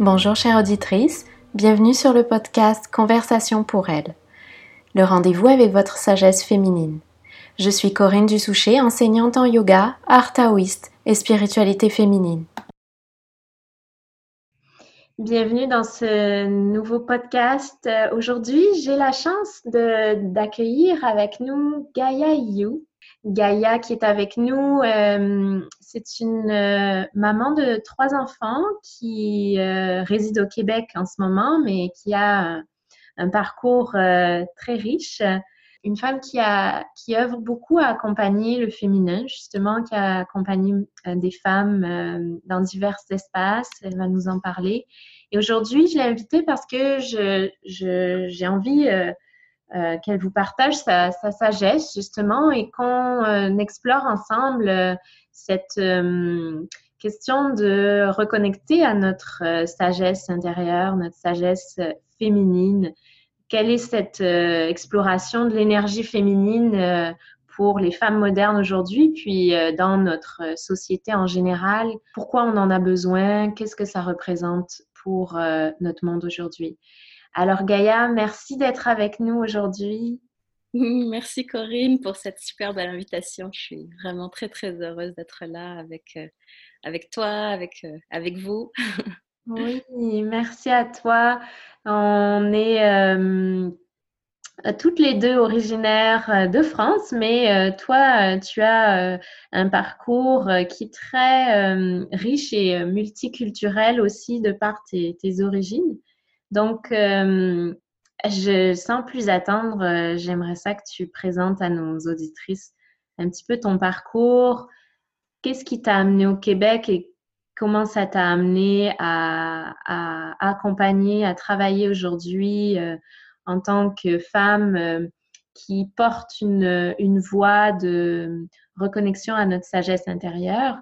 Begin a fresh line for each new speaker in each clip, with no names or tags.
Bonjour chère auditrice, bienvenue sur le podcast Conversation pour elle. Le rendez-vous avec votre sagesse féminine. Je suis Corinne Dussoucher, enseignante en yoga, art taoïste et spiritualité féminine. Bienvenue dans ce nouveau podcast. Aujourd'hui, j'ai la chance d'accueillir avec nous Gaia You. Gaïa qui est avec nous, euh, c'est une euh, maman de trois enfants qui euh, réside au Québec en ce moment, mais qui a un, parcours très riche. Une femme qui, a, qui œuvre beaucoup à accompagner le féminin, justement, qui a accompagné des femmes dans divers espaces. Elle va nous en parler. Et aujourd'hui, je l'ai invitée parce que j'ai je, envie euh, qu'elle vous partage sa, sagesse justement et qu'on euh, explore ensemble euh, cette question de reconnecter à notre sagesse intérieure, notre sagesse féminine. Quelle est cette exploration de l'énergie féminine pour les femmes modernes aujourd'hui, puis dans notre société en général? Pourquoi on en a besoin? Qu'est-ce que ça représente pour notre monde aujourd'hui? Alors Gaïa, merci d'être avec nous aujourd'hui.
Merci Corinne pour cette super belle invitation. Je suis vraiment très très heureuse d'être là avec, euh, avec toi, avec, euh, avec vous.
oui, merci à toi. On est euh, toutes les deux originaires de France, mais toi, tu as un parcours qui est très riche et multiculturel aussi de par tes origines. Donc, euh, sans plus attendre, euh, j'aimerais ça que tu présentes à nos auditrices un petit peu ton parcours. Qu'est-ce qui t'a amené au Québec et comment ça t'a amené à, accompagner, à travailler aujourd'hui euh, en tant que femme qui porte une, une voie de reconnexion à notre sagesse intérieure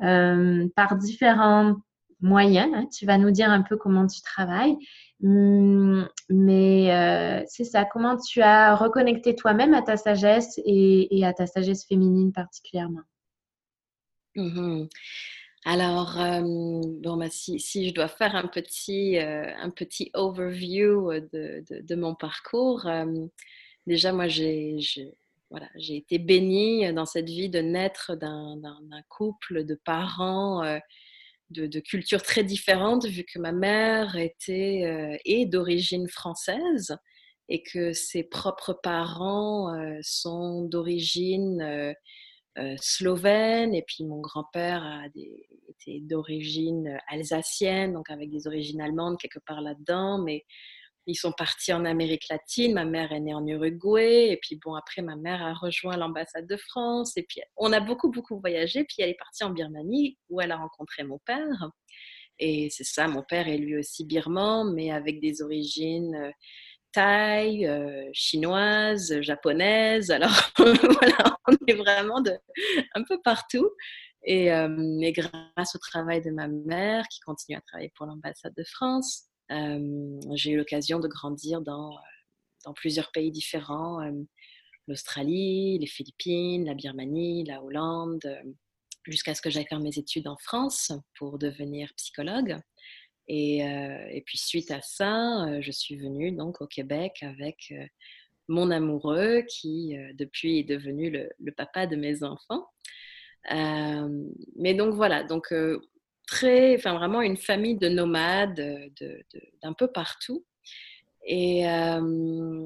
par différents moyen. Hein. Tu vas nous dire un peu comment tu travailles. Hum, mais euh, c'est ça, comment tu as reconnecté toi-même à ta sagesse et, à ta sagesse féminine particulièrement?
Mmh Alors, euh, bon, bah, si, je dois faire un petit, euh, un petit overview de, de, mon parcours, déjà, moi, j'ai voilà, été bénie dans cette vie de naître d'un couple de parents de, cultures très différentes, vu que ma mère était euh, est d'origine française et que ses propres parents euh, sont d'origine euh, slovène, et puis mon grand-père était d'origine alsacienne, donc avec des origines allemandes quelque part là-dedans, mais ils sont partis en Amérique latine. Ma mère est née en Uruguay. Et puis, bon, après, ma mère a rejoint l'ambassade de France. Et puis, on a beaucoup, beaucoup voyagé. Puis, elle est partie en Birmanie où elle a rencontré mon père. Et c'est ça, mon père est lui aussi birman, mais avec des origines euh, thaï, euh, chinoises, japonaises. Alors, voilà, on est vraiment de, un peu partout. Et, euh, grâce au travail de ma mère, qui continue à travailler pour l'ambassade de France, j'ai eu l'occasion de grandir dans, plusieurs pays différents, l'Australie, les Philippines, la Birmanie, la Hollande, jusqu'à ce que j'aille faire mes études en France pour devenir psychologue. Et, puis suite à ça, je suis venue donc au Québec avec mon amoureux qui depuis est devenu le, papa de mes enfants. mais donc voilà, très, vraiment une famille de nomades d'un peu partout. Et, euh,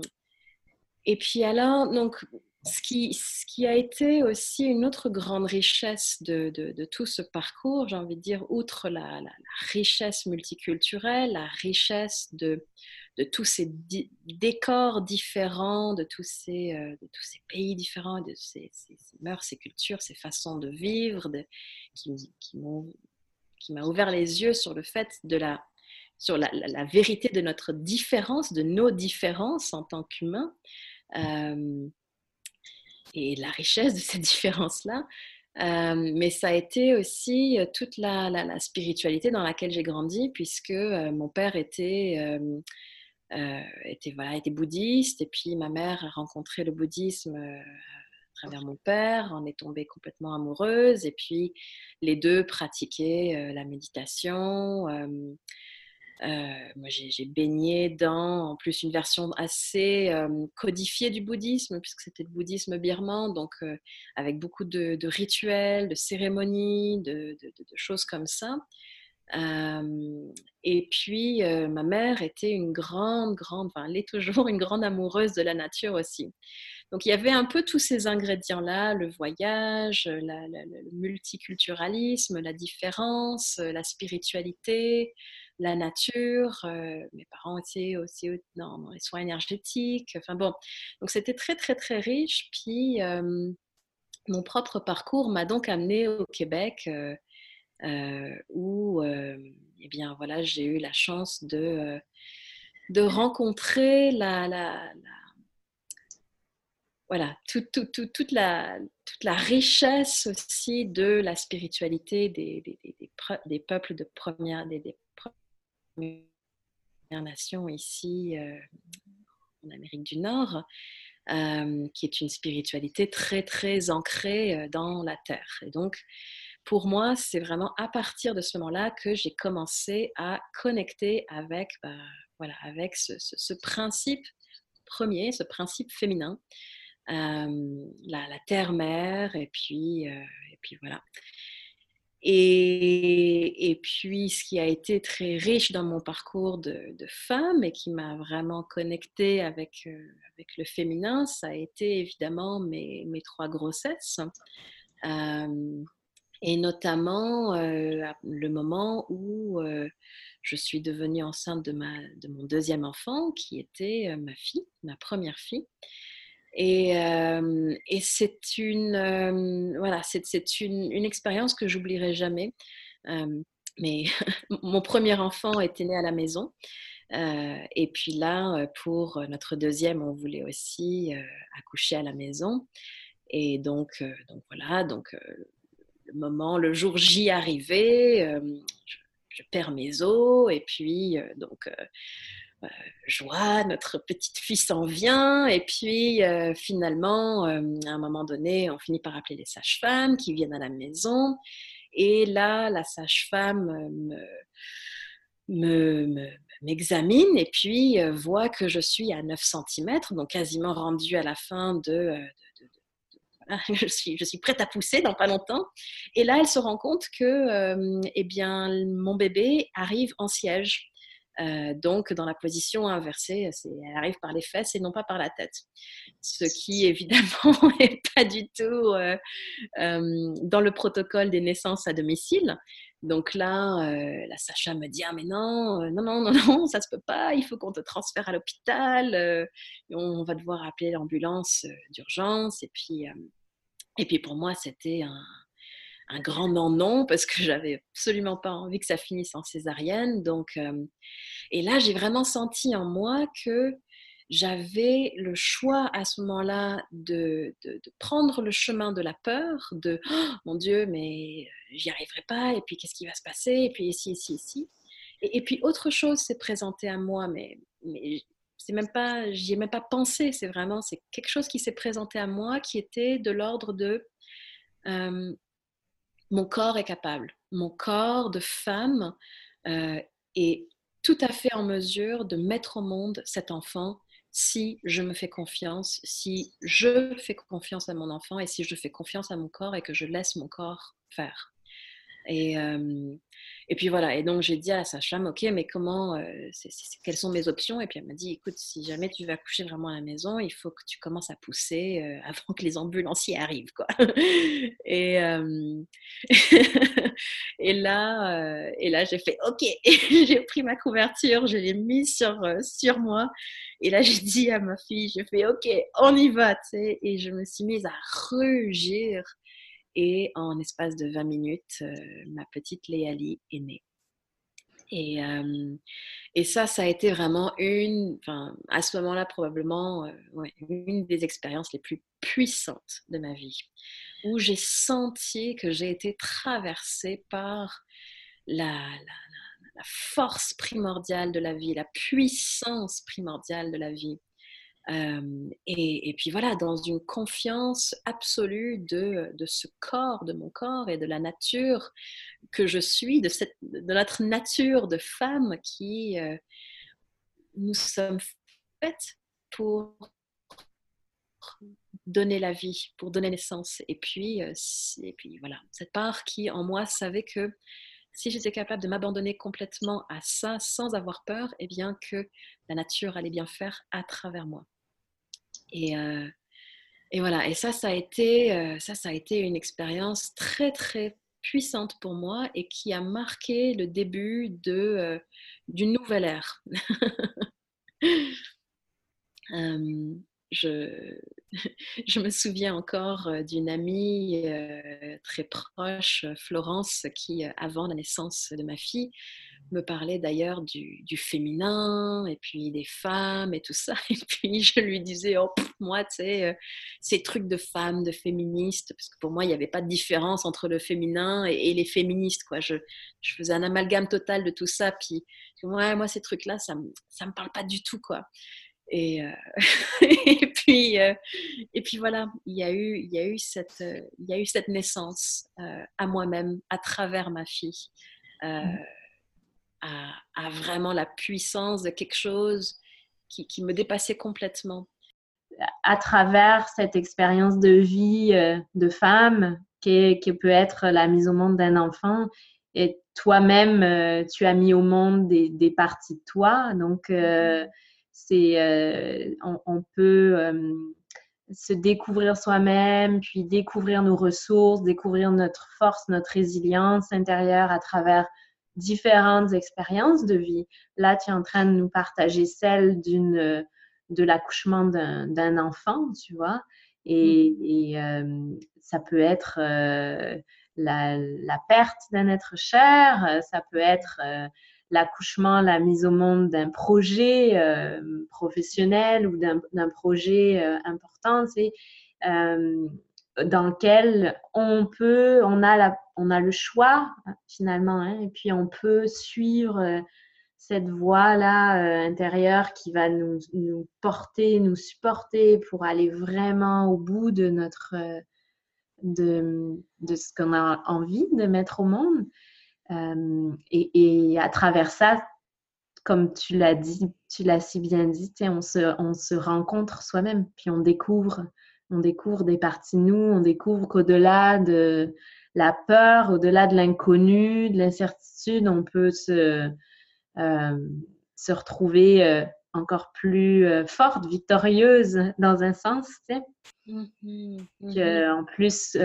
et puis alors, donc, ce qui, ce qui a été aussi une autre grande richesse de, de, tout ce parcours, j'ai envie de dire, outre la, richesse multiculturelle, la richesse de, de tous ces décors différents, de tous ces, euh, de tous ces pays différents, de ces, mœurs, ces cultures, ces façons de vivre, qui, qui m'ont qui m'a ouvert les yeux sur le fait de la, sur la, vérité de notre différence, de nos différences en tant qu'humains, euh, et la richesse de ces différences-là. Euh, mais ça a été aussi toute la, la spiritualité dans laquelle j'ai grandi, puisque euh, mon père était, était, voilà, était bouddhiste, et puis ma mère a rencontré le bouddhisme travers mon père, on est tombée complètement amoureuse et puis les deux pratiquaient euh, la méditation. Euh, moi, j'ai baigné dans, en plus, une version assez codifiée du bouddhisme, puisque c'était le bouddhisme birman, donc euh, avec beaucoup de, rituels, de cérémonies, de, choses comme ça. et puis, ma mère était une grande, grande, enfin, elle est toujours une grande amoureuse de la nature aussi. Donc, il y avait un peu tous ces ingrédients-là, le voyage, le multiculturalisme, la différence, la spiritualité, la nature. Euh, mes parents étaient aussi dans, les soins énergétiques. Enfin bon, donc c'était très très très riche. Puis euh, mon propre parcours m'a donc amené au Québec. Euh, où eh bien voilà j'ai eu la chance de de rencontrer la, voilà, toute, la, toute la richesse aussi de la spiritualité des, des, des, peuples de première, des, Nation ici euh, en Amérique du Nord, euh, qui est une spiritualité très très ancrée euh, dans la terre. Et donc, pour moi, c'est vraiment à partir de ce moment-là que j'ai commencé à connecter avec, bah, voilà, avec ce, principe premier, ce principe féminin, la, terre-mère, et puis, et puis voilà. Et, puis, ce qui a été très riche dans mon parcours de, femme et qui m'a vraiment connectée avec, avec le féminin, ça a été évidemment mes, mes trois grossesses. Et notamment le moment où je suis devenue enceinte de, ma, de mon deuxième enfant, qui était ma fille, ma première fille. Et, euh, et c'est une, euh, voilà, une, une, expérience que j'oublierai jamais. Euh, mais mon premier enfant était né à la maison. et puis là, pour notre deuxième, on voulait aussi accoucher à la maison. Et donc, donc voilà, donc le moment, le jour J arrivé, je, je, perds mes os. Et puis, donc joie, notre petite fille s'en vient, et puis euh, finalement, euh, à un moment donné, on finit par appeler les sages-femmes qui viennent à la maison, et là, la sage-femme me, m'examine et puis voit que je suis à 9 cm, donc quasiment rendue à la fin de, je, suis, je suis prête à pousser dans pas longtemps. Et là, elle se rend compte que eh bien, mon bébé arrive en siège. Euh, donc, dans la position inversée, elle arrive par les fesses et non pas par la tête. Ce qui, évidemment, n'est pas du tout euh, euh, dans le protocole des naissances à domicile. Donc là, la Sacha me dit ah mais non, non non non non, ça se peut pas. Il faut qu'on te transfère à l'hôpital. on va devoir appeler l'ambulance d'urgence. Et puis et puis pour moi, c'était un, un grand non-non parce que j'avais absolument pas envie que ça finisse en césarienne. Donc, et là, j'ai vraiment senti en moi que j'avais le choix à ce moment-là de, de, prendre le chemin de la peur, de oh, mon Dieu, mais euh, j'y arriverai pas, et puis qu'est-ce qui va se passer, et puis ici, ici, ici. Et, puis autre chose s'est présenté à moi, mais, mais c'est même pas, j'y ai même pas pensé, c'est vraiment, c'est quelque chose qui s'est présenté à moi qui était de l'ordre de mon corps est capable. Mon corps de femme euh, est tout à fait en mesure de mettre au monde cet enfant si je me fais confiance, si je fais confiance à mon enfant et si je fais confiance à mon corps et que je laisse mon corps faire. Et, et puis voilà, et donc j'ai dit à sa femme, ok, mais comment, quelles sont mes options? Et puis elle m'a dit, écoute, si jamais tu vas coucher vraiment à la maison, il faut que tu commences à pousser avant que les ambulanciers arrivent, quoi. et, et là, et là j'ai fait, ok, j'ai pris ma couverture, je l'ai mise sur, sur moi. Et là, j'ai dit à ma fille, j'ai fait, ok, on y va, tu sais. Et je me suis mise à rugir et en espace de 20 minutes, euh, ma petite Léali est née. Et, euh, et, ça, ça a été vraiment une, à ce moment-là, probablement euh, une des expériences les plus puissantes de ma vie, où j'ai senti que j'ai été traversée par la, la, la, force primordiale de la vie, la puissance primordiale de la vie. Et, puis voilà, dans une confiance absolue de, ce corps, de mon corps et de la nature que je suis, de, notre nature de femme qui nous sommes faites pour donner la vie, pour donner naissance. Et puis, et puis voilà, cette part qui en moi savait que si j'étais capable de m'abandonner complètement à ça sans avoir peur, et eh bien que la nature allait bien faire à travers moi. Et, euh, et voilà, et ça, ça a, été, euh, ça, ça a été une expérience très, très puissante pour moi et qui a marqué le début de, euh, d'une nouvelle ère. je, me souviens encore euh, d'une amie euh, très proche, Florence, qui, euh, avant la naissance de ma fille, me parlait d'ailleurs du, féminin et puis des femmes et tout ça. Et puis je lui disais, oh, moi, tu sais, ces trucs de femmes, de féministes, parce que pour moi, il n'y avait pas de différence entre le féminin et, les féministes, quoi. Je, je, faisais un amalgame total de tout ça. Puis, ouais, moi, ces trucs-là, ça ne me parle pas du tout, quoi. Et, euh, et, puis, euh, et puis voilà, il y a eu, il y a eu, cette, euh, il y a eu cette naissance à moi-même à travers ma fille, mmh. à, à, vraiment la puissance de quelque chose qui, qui, me dépassait complètement.
À travers cette expérience de vie de femme qui, qui, peut être la mise au monde d'un enfant, et toi-même, tu as mis au monde des, des parties de toi, donc mmh c'est euh, on, peut euh, se découvrir soi-même, puis découvrir nos ressources, découvrir notre force, notre résilience intérieure à travers différentes expériences de vie. Là, tu es en train de nous partager celle d'une de l'accouchement d'un enfant, tu vois, et, mmh. euh, ça peut être la, la, perte d'un être cher, ça peut être l'accouchement, la mise au monde d'un projet euh, professionnel ou d'un projet euh, important, euh, dans lequel on peut, on a, la, on a le choix finalement, hein, et puis on peut suivre cette voie-là intérieure qui va nous, porter, nous supporter pour aller vraiment au bout de notre de ce qu'on a envie de mettre au monde. Euh, et, à travers ça, comme tu l'as dit, tu l'as si bien dit, on se, on se rencontre soi-même, puis on découvre, on découvre des parties nous, on découvre qu'au-delà de la peur, au-delà de l'inconnu, de l'incertitude, on peut se, euh, se retrouver euh, encore plus forte, victorieuse dans un sens, tu sais. Mmh en plus,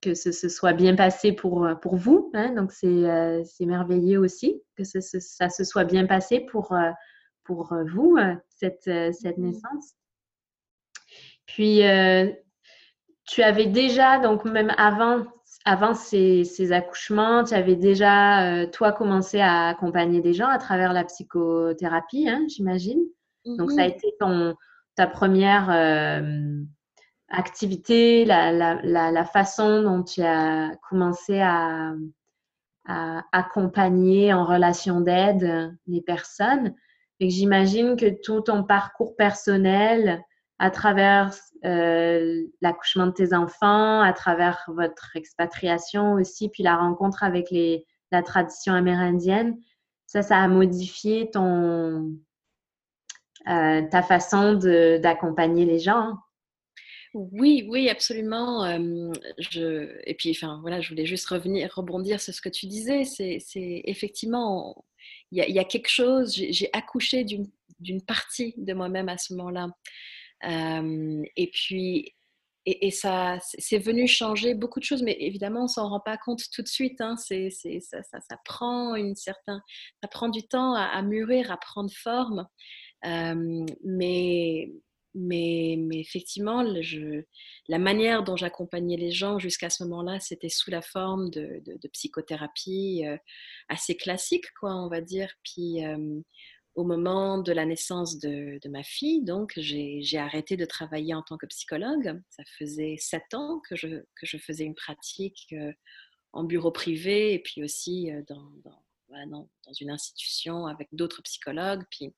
que ce, soit bien passé pour, pour vous. Hein, donc, c'est merveilleux aussi que ça se soit bien passé pour, pour vous, cette, cette mmh naissance. Puis, tu avais déjà, donc même avant, avant ces, ces accouchements, tu avais déjà, toi, commencé à accompagner des gens à travers la psychothérapie, hein, j'imagine. Donc, ça a été ton, ta première activité, la, façon dont tu as commencé à, accompagner en relation d'aide les personnes. Et j'imagine que tout ton parcours personnel, à travers euh, l'accouchement de tes enfants, à travers votre expatriation aussi, puis la rencontre avec la tradition amérindienne, ça, ça a modifié ton, euh, ta façon d'accompagner les gens.
Oui, oui, absolument. je, et puis, enfin, voilà, je voulais juste revenir, rebondir sur ce que tu disais. C'est, effectivement, il y, a quelque chose. J'ai, accouché d'une partie de moi-même à ce moment-là. et puis, et, ça, c'est venu changer beaucoup de choses, mais évidemment, on s'en rend pas compte tout de suite. Hein. c'est, ça, ça, prend une ça prend du temps à, à mûrir, à prendre forme. mais mais, effectivement, la manière dont j'accompagnais les gens jusqu'à ce moment-là, c'était sous la forme de, psychothérapie euh, assez classique, quoi, on va dire. Puis euh, au moment de la naissance de, ma fille, donc j'ai arrêté de travailler en tant que psychologue. Ça faisait sept ans que je, que je faisais une pratique euh, en bureau privé et puis aussi dans, dans, dans une institution avec d'autres psychologues. Puis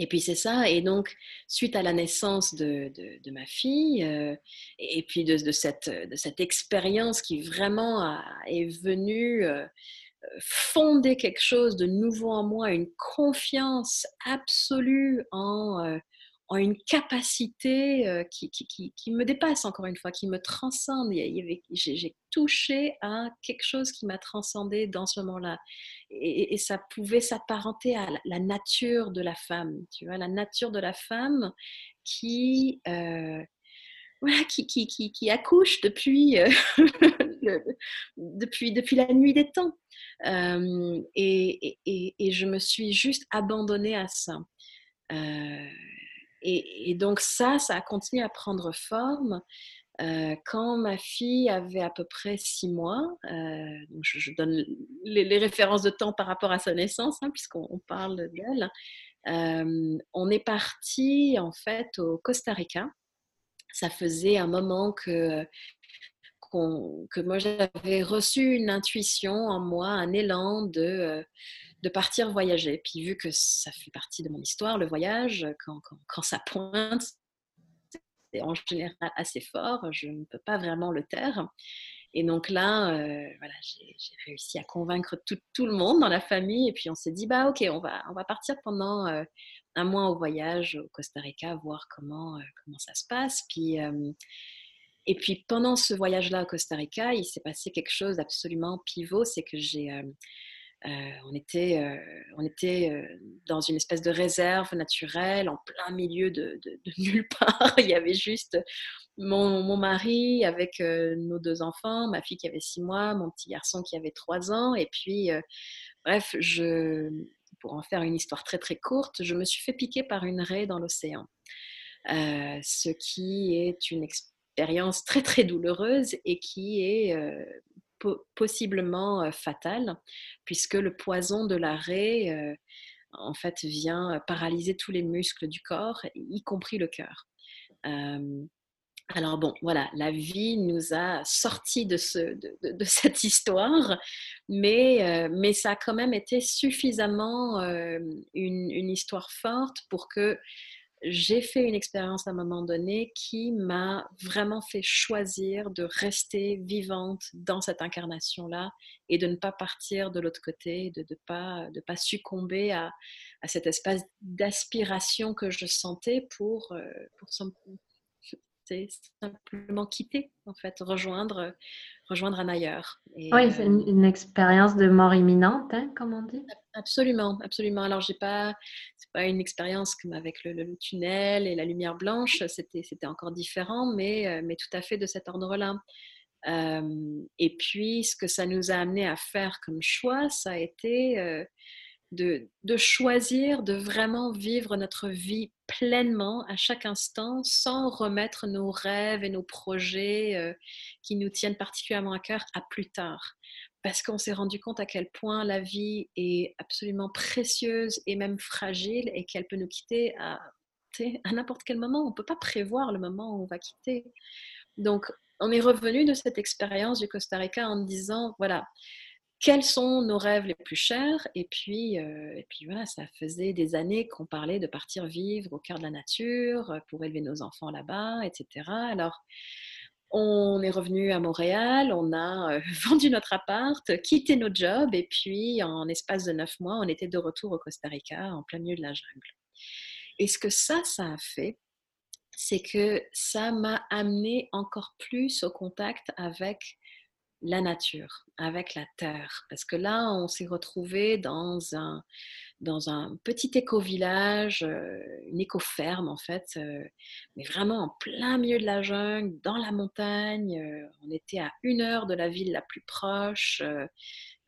Et puis c'est ça, et donc suite à la naissance de, ma fille, et puis de, cette, de cette expérience qui vraiment est venue fonder quelque chose de nouveau en moi, une confiance absolue en, en une capacité euh, qui, qui, me dépasse, encore une fois, qui me transcende. J'ai touché à quelque chose qui m'a transcendé dans ce moment-là. Et, ça pouvait s'apparenter à la, nature de la femme, tu vois, la nature de la femme qui... Euh, voilà, qui, qui, qui, accouche depuis, euh, depuis, depuis la nuit des temps. et, et, je me suis juste abandonnée à ça. Et, donc ça, ça a continué à prendre forme. Euh, quand ma fille avait à peu près six mois, euh, je, donne les, références de temps par rapport à sa naissance, hein, puisqu'on parle d'elle, euh, on est parti en fait au Costa Rica. Ça faisait un moment que, que moi j'avais reçu une intuition en moi, un élan de de partir voyager. Puis vu que ça fait partie de mon histoire, le voyage, quand, ça pointe, c'est en général assez fort, je ne peux pas vraiment le taire. Et donc là, euh, voilà, j'ai réussi à convaincre tout, le monde dans la famille. Et puis on s'est dit, bah ok, on va, partir pendant euh, un mois au voyage au Costa Rica, voir comment, euh, ça se passe. Puis, et puis pendant ce voyage-là au Costa Rica, il s'est passé quelque chose d'absolument pivot, c'est que j'ai on était, euh, on était euh, dans une espèce de réserve naturelle, en plein milieu de, nulle part. Il y avait juste mon, mari avec nos deux enfants, ma fille qui avait six mois, mon petit garçon qui avait trois ans. Et puis, bref, je, pour en faire une histoire très très courte, je me suis fait piquer par une raie dans l'océan. ce qui est une expérience très très douloureuse et qui est possiblement fatal, puisque le poison de l'arrêt, en fait, vient paralyser tous les muscles du corps, y compris le cœur. alors bon, voilà, la vie nous a sortis de, ce, de, cette histoire, mais, mais ça a quand même été suffisamment une, une, histoire forte pour que j'ai fait une expérience à un moment donné qui m'a vraiment fait choisir de rester vivante dans cette incarnation-là et de ne pas partir de l'autre côté, de ne pas, succomber à, cette espèce d'aspiration que je sentais pour, euh, pour simplement quitter, en fait, rejoindre, rejoindre un ailleurs.
oui, c'est euh, une, expérience de mort imminente, hein, comme on dit.
Absolument, absolument. Alors, j'ai pas, c'est pas une expérience comme avec le, tunnel et la lumière blanche, c'était, c'était encore différent, mais, euh, mais tout à fait de cet ordre-là. Euh, et puis, ce que ça nous a amené à faire comme choix, ça a été de, choisir de vraiment vivre notre vie pleinement à chaque instant sans remettre nos rêves et nos projets euh, qui nous tiennent particulièrement à cœur à plus tard. Parce qu'on s'est rendu compte à quel point la vie est absolument précieuse et même fragile et qu'elle peut nous quitter à, à n'importe quel moment. On ne peut pas prévoir le moment où on va quitter. Donc, on est revenu de cette expérience du Costa Rica en disant, voilà, quels sont nos rêves les plus chers? Et puis, euh, et puis voilà, ça faisait des années qu'on parlait de partir vivre au cœur de la nature euh, pour élever nos enfants là-bas, etc. Alors, on est revenu à Montréal, on a euh, vendu notre appart, quitté notre job et puis en espace de neuf mois, on était de retour au Costa Rica en plein milieu de la jungle. Et ce que ça, ça a fait, c'est que ça m'a amené encore plus au contact avec la nature, avec la terre. Parce que là, on s'est retrouvé dans un, dans un petit éco-village, euh, une éco-ferme en fait, euh, mais vraiment en plein milieu de la jungle, dans la montagne. Euh, on était à une heure de la ville la plus proche.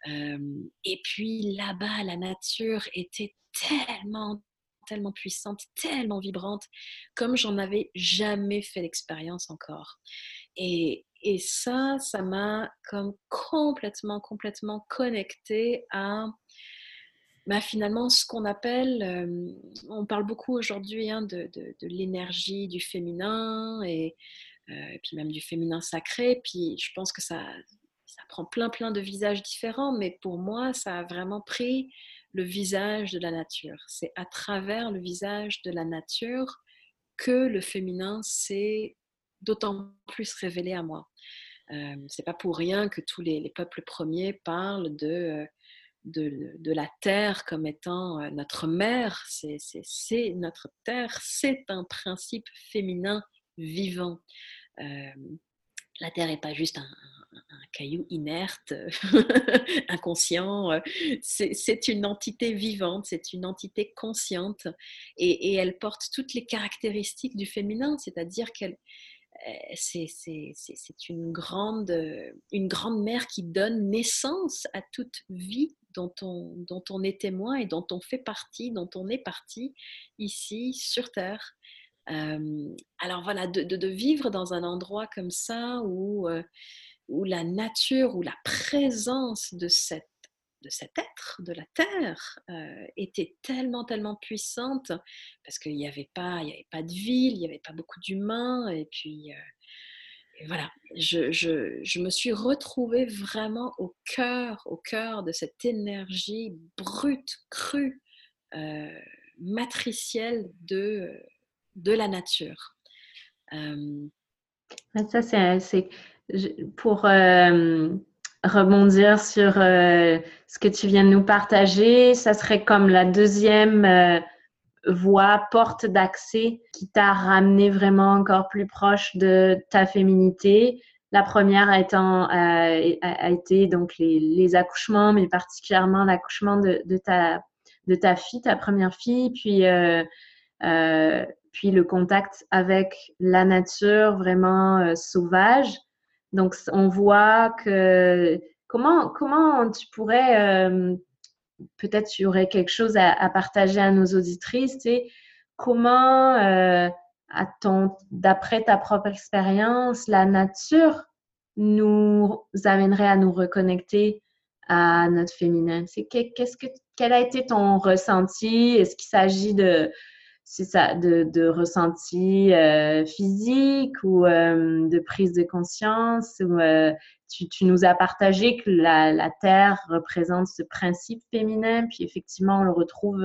et puis là-bas, la nature était tellement tellement puissante, tellement vibrante, comme j'en avais jamais fait l'expérience encore. Et, et ça, ça m'a comme complètement, complètement connecté à bah, finalement ce qu'on appelle, euh, on parle beaucoup aujourd'hui hein, de, de, l'énergie du féminin et, euh, puis même du féminin sacré. Puis je pense que ça, ça prend plein, plein de visages différents, mais pour moi, ça a vraiment pris le visage de la nature. C'est à travers le visage de la nature que le féminin s'est d'autant plus révélé à moi. Euh, c'est pas pour rien que tous les, peuples premiers parlent de, de, de, la terre comme étant euh, notre mère. C'est notre terre, c'est un principe féminin vivant. Euh, la terre n'est pas juste un, caillou inerte, inconscient. Euh, c'est une entité vivante, c'est une entité consciente et, elle porte toutes les caractéristiques du féminin, c'est-à-dire qu'elle euh, c'est une grande, une grande mère qui donne naissance à toute vie dont on, dont on est témoin et dont on fait partie, dont on est partie ici sur Terre. Euh, alors voilà, de, de, vivre dans un endroit comme ça où où la nature, ou la présence de, cette, de cet être, de la terre, euh, était tellement, tellement puissante, parce qu'il n'y avait, pas, il avait pas de ville, il n'y avait pas beaucoup d'humains, et puis euh, voilà, je, je, me suis retrouvée vraiment au cœur, au cœur de cette énergie brute, crue, euh, matricielle de, de la nature.
Ça, c'est pour rebondir sur euh, ce que tu viens de nous partager, ça serait comme la deuxième euh, voie, porte d'accès qui t'a ramené vraiment encore plus proche de ta féminité. La première étant, a, été donc les, accouchements, mais particulièrement l'accouchement de, ta, de ta fille, ta première fille, puis puis le contact avec la nature vraiment sauvage. Donc, on voit que comment, comment tu pourrais, euh, peut-être tu aurais quelque chose à, partager à nos auditrices, tu sais, comment, euh, d'après ta propre expérience, la nature nous amènerait à nous reconnecter à notre féminin? Qu'est-ce que quel a été ton ressenti? Est-ce qu'il s'agit de c'est ça, de, de ressenti euh, physique ou euh, de prise de conscience. Ou, euh, tu, tu, nous as partagé que la, la, Terre représente ce principe féminin, puis effectivement, on le retrouve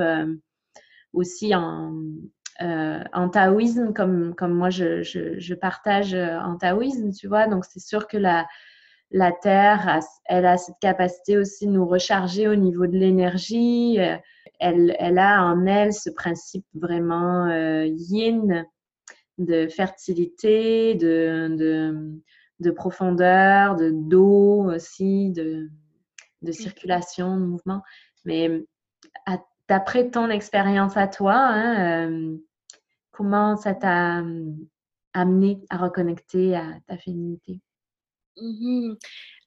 aussi en, en taoïsme, comme, comme moi je, je, je, partage en taoïsme, tu vois. Donc, c'est sûr que la, la Terre, elle a cette capacité aussi de nous recharger au niveau de l'énergie elle, a en elle ce principe vraiment euh, yin de fertilité, de, de, profondeur, de d'eau aussi, de, de, circulation, de mouvement. Mais d'après ton expérience à toi, hein, euh, comment ça t'a amené à reconnecter à ta féminité?
Mmh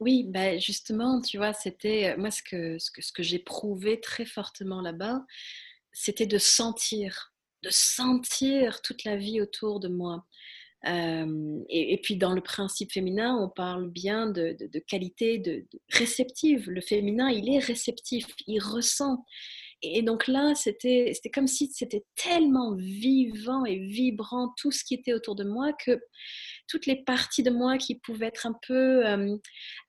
oui, bah justement, tu vois, c'était moi ce que, ce que, ce que j'ai prouvé très fortement là-bas, c'était de sentir, de sentir toute la vie autour de moi. et, puis dans le principe féminin, on parle bien de, de, qualité de, réceptive. Le féminin, il est réceptif, il ressent. Et donc là, c'était comme si c'était tellement vivant et vibrant tout ce qui était autour de moi que toutes les parties de moi qui pouvaient être un peu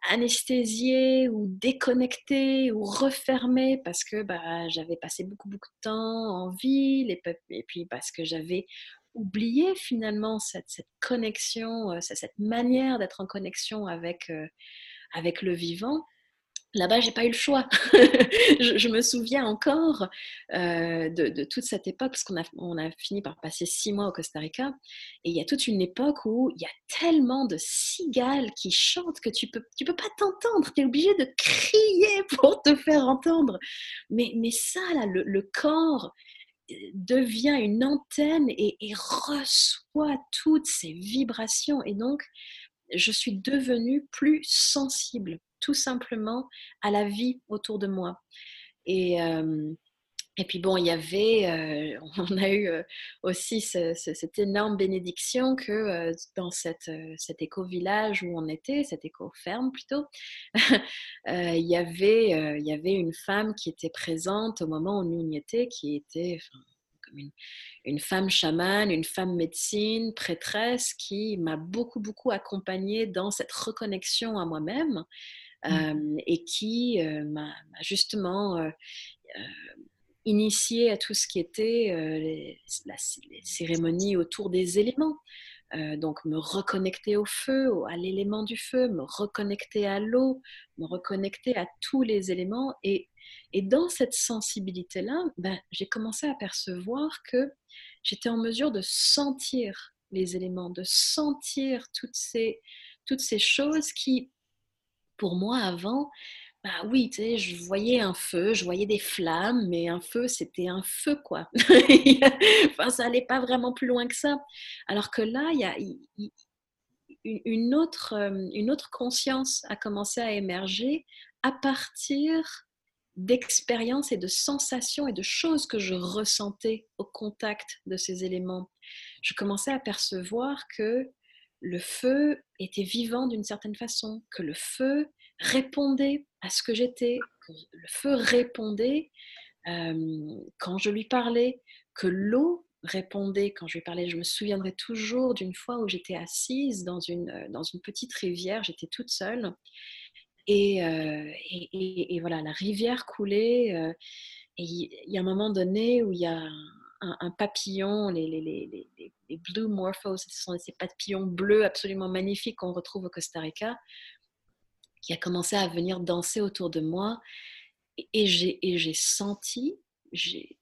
anesthésiées ou déconnectées ou refermées parce que bah, j'avais passé beaucoup, beaucoup de temps en ville et, puis parce que j'avais oublié finalement cette, cette connexion, cette manière d'être en connexion avec, avec le vivant. Là-bas, j'ai pas eu le choix. je, me souviens encore euh, de, toute cette époque, parce qu'on a, fini par passer six mois au Costa Rica, et il y a toute une époque où il y a tellement de cigales qui chantent que tu peux, tu peux pas t'entendre. Tu es obligé de crier pour te faire entendre. Mais, ça, là, le, corps euh, devient une antenne et reçoit toutes ces vibrations. Et donc, je suis devenue plus sensible tout simplement à la vie autour de moi. Et, et puis bon, il y avait, on a eu aussi cette énorme bénédiction que dans cette, cet éco-village où on était, cette éco-ferme plutôt, il, y avait, il y avait une femme qui était présente au moment où nous y étions, qui était une, une, femme chamane, une femme médecine, prêtresse, qui m'a beaucoup, beaucoup accompagnée dans cette reconnexion à moi-même Mmh. et qui m'a justement initiée à tout ce qui était les, cérémonies autour des éléments. donc me reconnecter au feu, à l'élément du feu, me reconnecter à l'eau, me reconnecter à tous les éléments. Et, dans cette sensibilité-là, ben, j'ai commencé à percevoir que j'étais en mesure de sentir les éléments, de sentir toutes ces choses qui, pour moi, avant, bah oui, je voyais un feu, je voyais des flammes, mais un feu, c'était un feu, quoi. enfin, ça n'allait pas vraiment plus loin que ça. Alors que là, il y a une autre, euh, une autre conscience a commencé à émerger à partir d'expériences et de sensations et de choses que je ressentais au contact de ces éléments. Je commençais à percevoir que le feu était vivant d'une certaine façon, que le feu répondait à ce que j'étais, que le feu répondait euh, quand je lui parlais, que l'eau répondait quand je lui parlais. Je me souviendrai toujours d'une fois où j'étais assise dans une, euh, dans une petite rivière, j'étais toute seule. Euh, et, et, voilà, la rivière coulait. et il y a un moment donné où il y a papillon, les, les, les, les, blue morphos, ce sont ces papillons bleus absolument magnifiques qu'on retrouve au Costa Rica, qui a commencé à venir danser autour de moi. Et, j'ai senti, j'ai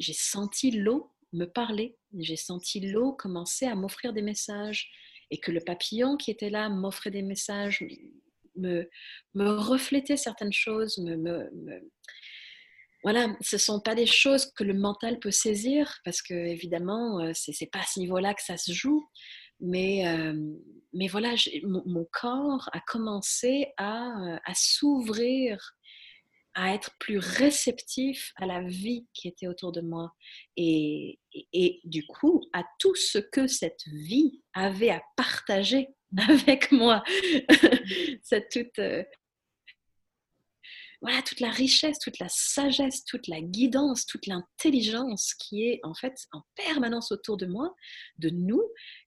senti l'eau me parler. J'ai senti l'eau commencer à m'offrir des messages. Et que le papillon qui était là m'offrait des messages, me, me reflétait certaines choses, me, voilà, ce ne sont pas des choses que le mental peut saisir, parce que évidemment, euh, ce n'est pas à ce niveau-là que ça se joue. Mais, euh, mais voilà, mon, corps a commencé à, euh, à s'ouvrir, à être plus réceptif à la vie qui était autour de moi. Et, et, du coup, à tout ce que cette vie avait à partager avec moi. cette toute, voilà, toute la richesse, toute la sagesse, toute la guidance, toute l'intelligence qui est en fait en permanence autour de moi, de nous,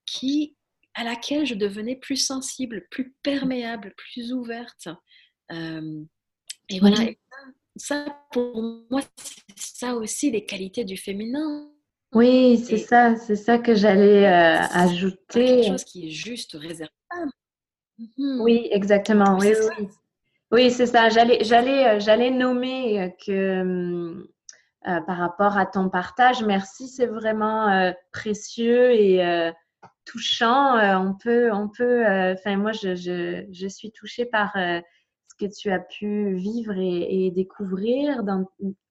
qui, à laquelle je devenais plus sensible, plus perméable, plus ouverte. Euh, et voilà, ça, pour moi, c'est ça aussi les qualités du féminin.
Oui, c'est ça, c'est ça que j'allais euh, ajouter.
Quelque chose qui est juste réservé.
Mhm. Oui, exactement. Oui, oui. Oui, c'est ça. J'allais, j'allais, euh, j'allais nommer euh, que euh, par rapport à ton partage, merci, c'est vraiment précieux et touchant. on peut, on peut. Enfin, moi, je, je, je, suis touchée par ce que tu as pu vivre et, découvrir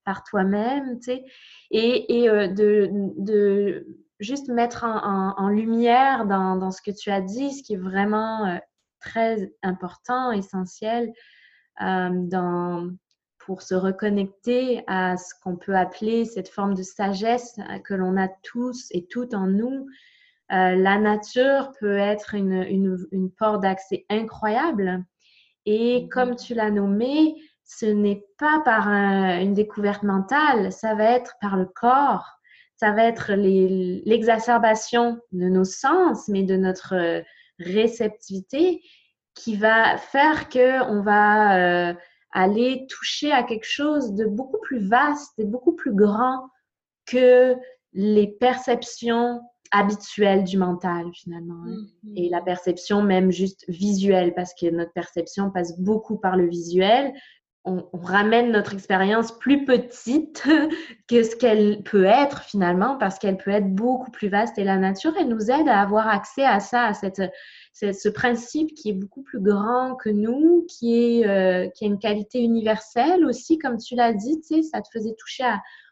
par toi-même, tu sais, et, et de, de juste mettre en, en, lumière dans, dans, ce que tu as dit, ce qui est vraiment très important, essentiel, dans, pour se reconnecter à ce qu'on peut appeler cette forme de sagesse euh, que l'on a tous et toutes en nous. Euh, la nature peut être une, une, une porte d'accès incroyable. Et mm-hmm. comme tu l'as nommé, ce n'est pas par une découverte mentale, ça va être par le corps, ça va être l'exacerbation de nos sens, mais de notre réceptivité qui va faire que on va euh, aller toucher à quelque chose de beaucoup plus vaste et beaucoup plus grand que les perceptions habituelles du mental finalement hein. mm-hmm. et la perception même juste visuelle parce que notre perception passe beaucoup par le visuel on, ramène notre expérience plus petite que ce qu'elle peut être finalement parce qu'elle peut être beaucoup plus vaste et la nature elle nous aide à avoir accès à ça à cette ce principe qui est beaucoup plus grand que nous, qui, est, euh, qui a une qualité universelle aussi, comme tu l'as dit, tu sais, ça te faisait toucher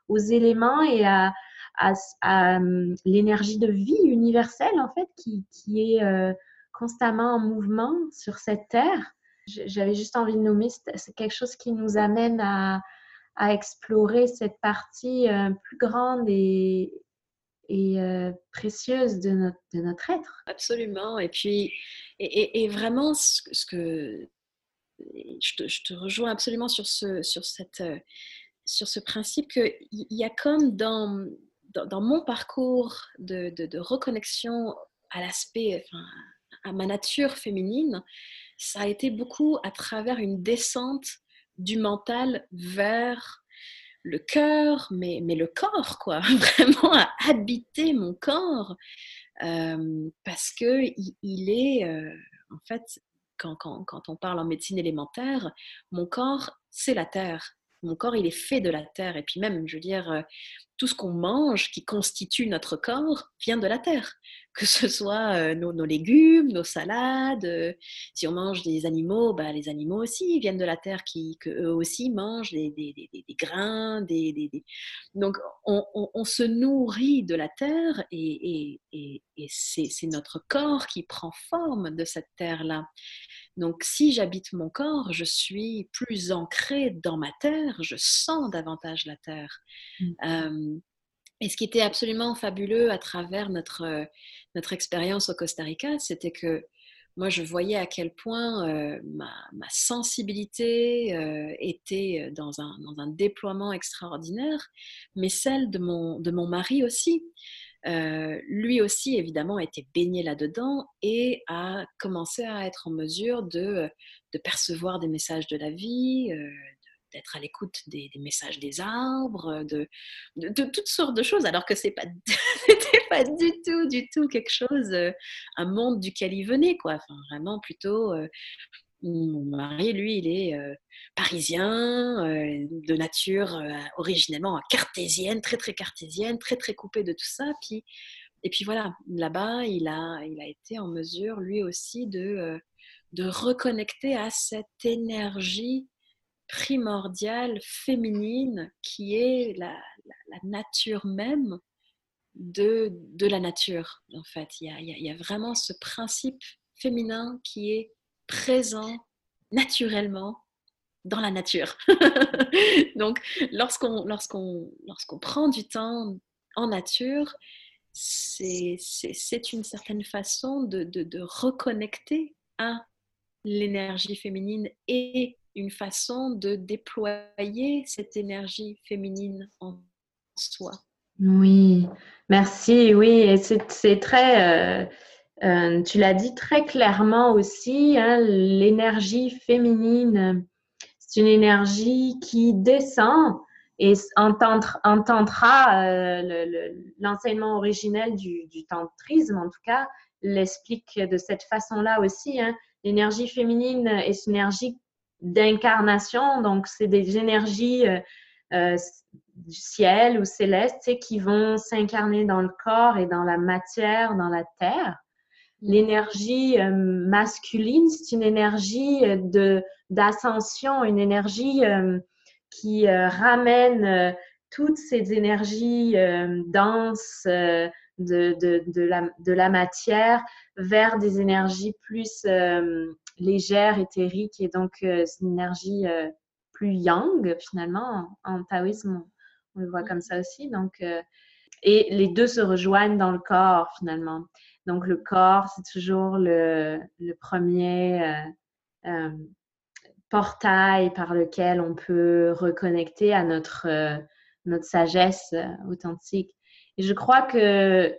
aux éléments et à, à, hum, l'énergie de vie universelle, en fait, qui, qui est euh, constamment en mouvement sur cette terre. J'avais juste envie de nommer, c'est quelque chose qui nous amène à, à explorer cette partie euh, plus grande et, et euh, précieuse de notre, être.
Absolument. Et puis, et, vraiment, ce, que je te, rejoins absolument sur ce, sur cette, euh, sur ce principe qu'il y a comme dans, dans, mon parcours de, de, reconnexion à l'aspect, à ma nature féminine, ça a été beaucoup à travers une descente du mental vers le cœur, mais, mais le corps, quoi, vraiment à habiter mon corps, parce que il, est, en fait, quand, quand, quand, on parle en médecine élémentaire, mon corps, c'est la terre. Mon corps, il est fait de la terre. Et puis même, je veux dire, tout ce qu'on mange qui constitue notre corps vient de la terre. Que ce soit euh, nos, légumes, nos salades, euh, si on mange des animaux, bah, les animaux aussi viennent de la terre, qui, que eux aussi mangent des, des, des, grains. Des, Donc on, se nourrit de la terre et, et, et c'est notre corps qui prend forme de cette terre-là. Donc si j'habite mon corps, je suis plus ancrée dans ma terre, je sens davantage la terre. Mmh. Et ce qui était absolument fabuleux à travers notre, notre expérience au Costa Rica, c'était que moi, je voyais à quel point ma, sensibilité était dans un, dans un, déploiement extraordinaire, mais celle de mon, de mon mari aussi. Euh, lui aussi, évidemment, été baigné là-dedans et a commencé à être en mesure de, euh, de percevoir des messages de la vie, euh, d'être à l'écoute des, messages des arbres, de, toutes sortes de choses, alors que ce n'était pas, du tout, du tout quelque chose, un monde duquel il venait, quoi. Enfin, vraiment plutôt mon mari, lui, il est euh, parisien, euh, de nature euh, originellement cartésienne, très très cartésienne, très très coupé de tout ça. Puis, et puis voilà, là-bas, il a, il a été en mesure, lui aussi, de, de reconnecter à cette énergie primordiale féminine qui est la, nature même de, de, la nature, en fait. Il y, a, il y a vraiment ce principe féminin qui est présent naturellement dans la nature. Donc, lorsqu'on prend du temps en nature, c'est une certaine façon de, de reconnecter à l'énergie féminine et une façon de déployer cette énergie féminine en soi.
Oui, merci. Oui, c'est très... Euh, euh, tu l'as dit très clairement aussi, hein, l'énergie féminine, c'est une énergie qui descend et entendra euh, l'enseignement originel du, tantrisme, en tout cas, l'explique de cette façon-là aussi. Hein. L'énergie féminine est une énergie d'incarnation, donc c'est des énergies euh, du ciel ou célestes qui vont s'incarner dans le corps et dans la matière, dans la terre. L'énergie euh, masculine, c'est une énergie euh, de d'ascension, une énergie euh, qui ramène toutes ces énergies denses de, de, de, la, de, la, matière vers des énergies plus légères, éthériques, et donc c'est une énergie plus yang finalement. En, taoïsme, on, le voit comme ça aussi. Donc, et les deux se rejoignent dans le corps finalement. Donc, le corps, c'est toujours le, premier euh, euh, portail par lequel on peut reconnecter à notre, euh, notre sagesse authentique. Et je crois que,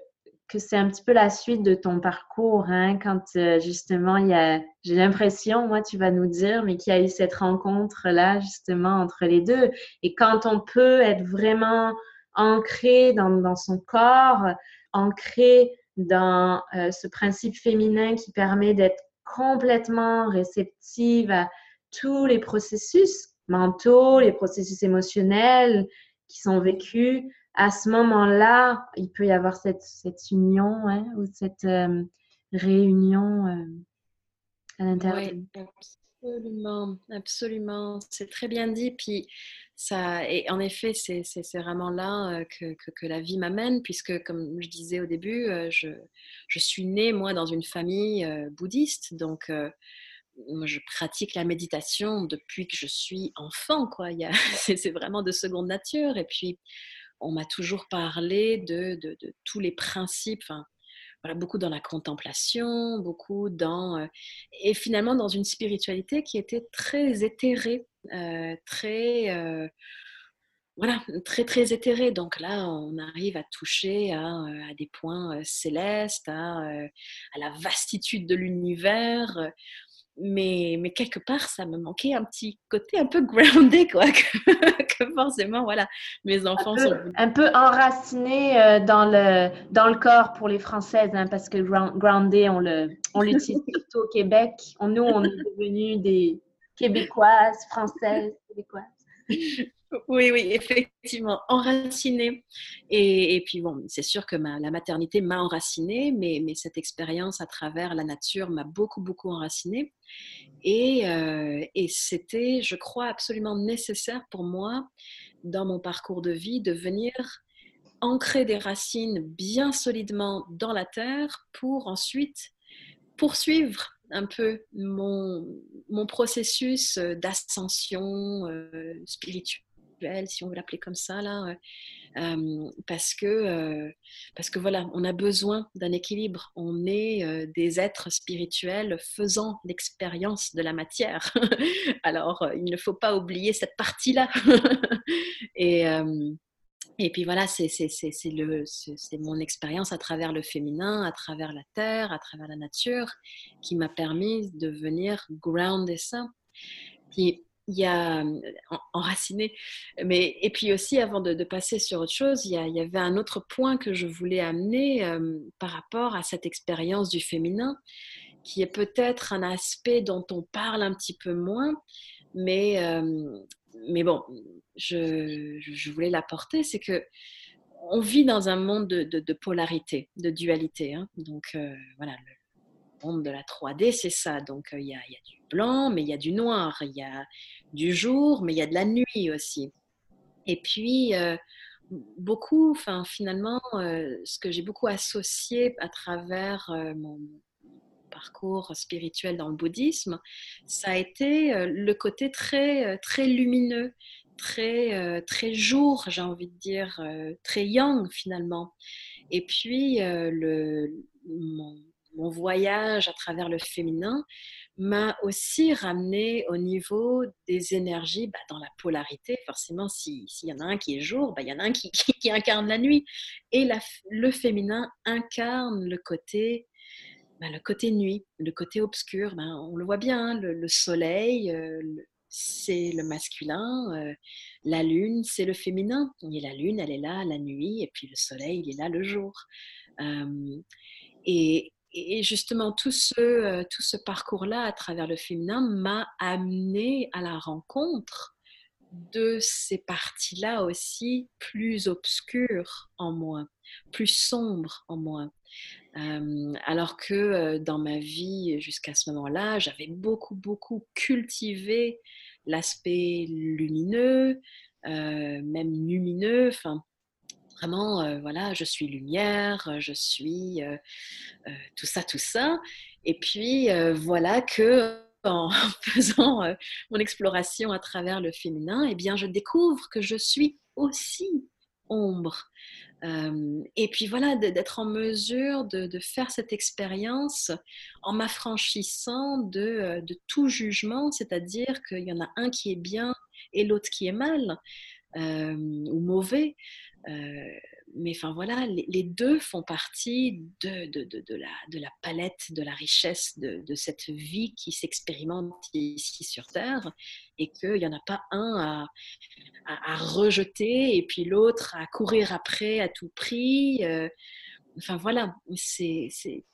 que c'est un petit peu la suite de ton parcours, hein, quand justement, il y a, j'ai l'impression, moi, tu vas nous dire, mais qu'il y a eu cette rencontre-là, justement, entre les deux. Et quand on peut être vraiment ancré dans, dans son corps, ancré dans euh, ce principe féminin qui permet d'être complètement réceptive à tous les processus mentaux, les processus émotionnels qui sont vécus. À ce moment-là, il peut y avoir cette, cette union hein, ou cette euh, réunion euh, à l'intérieur.
absolument, absolument. C'est très bien dit. Puis ça, et en effet, c'est vraiment là euh, que, que, la vie m'amène, puisque, comme je disais au début, je, je, suis née, moi, dans une famille bouddhiste. Donc, je pratique la méditation depuis que je suis enfant. C'est vraiment de seconde nature. Et puis, on m'a toujours parlé de, tous les principes. voilà, beaucoup dans la contemplation, beaucoup dans... et finalement, dans une spiritualité qui était très éthérée euh, très euh, voilà, très très éthéré. Donc là, on arrive à toucher à, euh, des points célestes, à, la vastitude de l'univers. Mais, mais quelque part, ça me manquait un petit côté un peu groundé, quoi. Que, forcément, voilà, mes enfants
un
peu,
sont. Un peu enracinés euh, dans, le, dans le corps pour les Françaises, hein, parce que groundé, on l'utilise on surtout au Québec. nous, on est devenus des Québécoises, Françaises, Québécoises.
Oui, oui, effectivement, enracinée. Et, puis bon, c'est sûr que la maternité m'a enracinée, mais, cette expérience à travers la nature m'a beaucoup, beaucoup enracinée. Et, euh, et c'était, je crois, absolument nécessaire pour moi, dans mon parcours de vie, de venir ancrer des racines bien solidement dans la terre pour ensuite poursuivre un peu mon, processus d'ascension euh, spirituelle si on veut l'appeler comme ça, là, euh, parce, que, parce que voilà, on a besoin d'un équilibre. On est des êtres spirituels faisant l'expérience de la matière. Alors, il ne faut pas oublier cette partie-là. et, et puis voilà, c'est mon expérience à travers le féminin, à travers la terre, à travers la nature, qui m'a permis de venir grounder ça. Puis, il y a enraciné. Mais, et puis aussi, avant de, passer sur autre chose, il y, avait un autre point que je voulais amener par rapport à cette expérience du féminin, qui est peut-être un aspect dont on parle un petit peu moins, mais, mais bon, je, voulais l'apporter, c'est que on vit dans un monde de, polarité, de dualité. Hein. Donc voilà, monde de la 3D, c'est ça. Donc il y, a, y a du blanc, mais il y a du noir. Il y a du jour, mais il y a de la nuit aussi. Et puis, euh, beaucoup, enfin, finalement, euh, ce que j'ai beaucoup associé à travers euh, mon parcours spirituel dans le bouddhisme, ça a été le côté très, très lumineux, très, très jour, j'ai envie de dire, très yang finalement. Et puis, le, mon, mon voyage à travers le féminin m'a aussi ramené au niveau des énergies bah, dans la polarité. Forcément, s'il y en a un qui est jour, bah, il y en a un qui, incarne la nuit. Et le féminin incarne le côté, bah, le côté nuit, le côté obscur. on le voit bien, hein, le, soleil, euh, c'est le masculin, euh, la lune, c'est le féminin. Et la lune, elle est là la nuit, et puis le soleil, il est là le jour. Euh, et, et justement, tout ce, euh, tout ce parcours-là à travers le féminin m'a amené à la rencontre de ces parties-là aussi plus obscures en moi, plus sombres en moi. Euh, alors que euh, dans ma vie jusqu'à ce moment-là, j'avais beaucoup, beaucoup cultivé l'aspect lumineux, même lumineux, enfin Vraiment, euh, voilà, je suis lumière, euh, je suis euh, tout ça, tout ça. Et puis, voilà que en faisant mon exploration à travers le féminin, eh bien, je découvre que je suis aussi ombre. et puis voilà, d'être en mesure de, faire cette expérience en m'affranchissant de, de, tout jugement, c'est-à-dire qu'il y en a un qui est bien et l'autre qui est mal ou mauvais. Euh, mais enfin voilà, les, deux font partie de, la, palette, de la richesse de, cette vie qui s'expérimente ici sur Terre et qu'il n'y en a pas un à, rejeter et puis l'autre à courir après à tout prix. Euh, enfin voilà, c'est,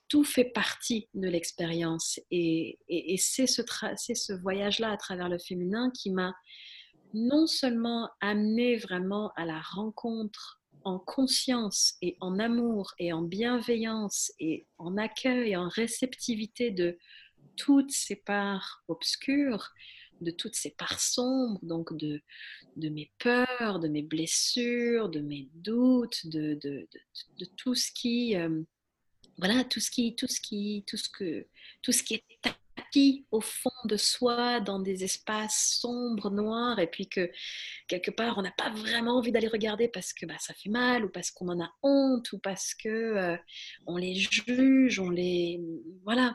tout fait partie de l'expérience et, c'est ce, ce voyage-là à travers le féminin qui m'a non seulement amener vraiment à la rencontre en conscience et en amour et en bienveillance et en accueil, en réceptivité de toutes ces parts obscures, de toutes ces parts sombres, donc de, de mes peurs, de mes blessures, de mes doutes, de, de, de tout ce qui, euh, voilà, tout ce qui, tout ce qui, tout ce que, tout ce qui au fond de soi dans des espaces sombres, noirs, et puis que quelque part on n'a pas vraiment envie d'aller regarder parce que bah, ça fait mal, ou parce qu'on en a honte, ou parce que euh, on les juge, on les voilà.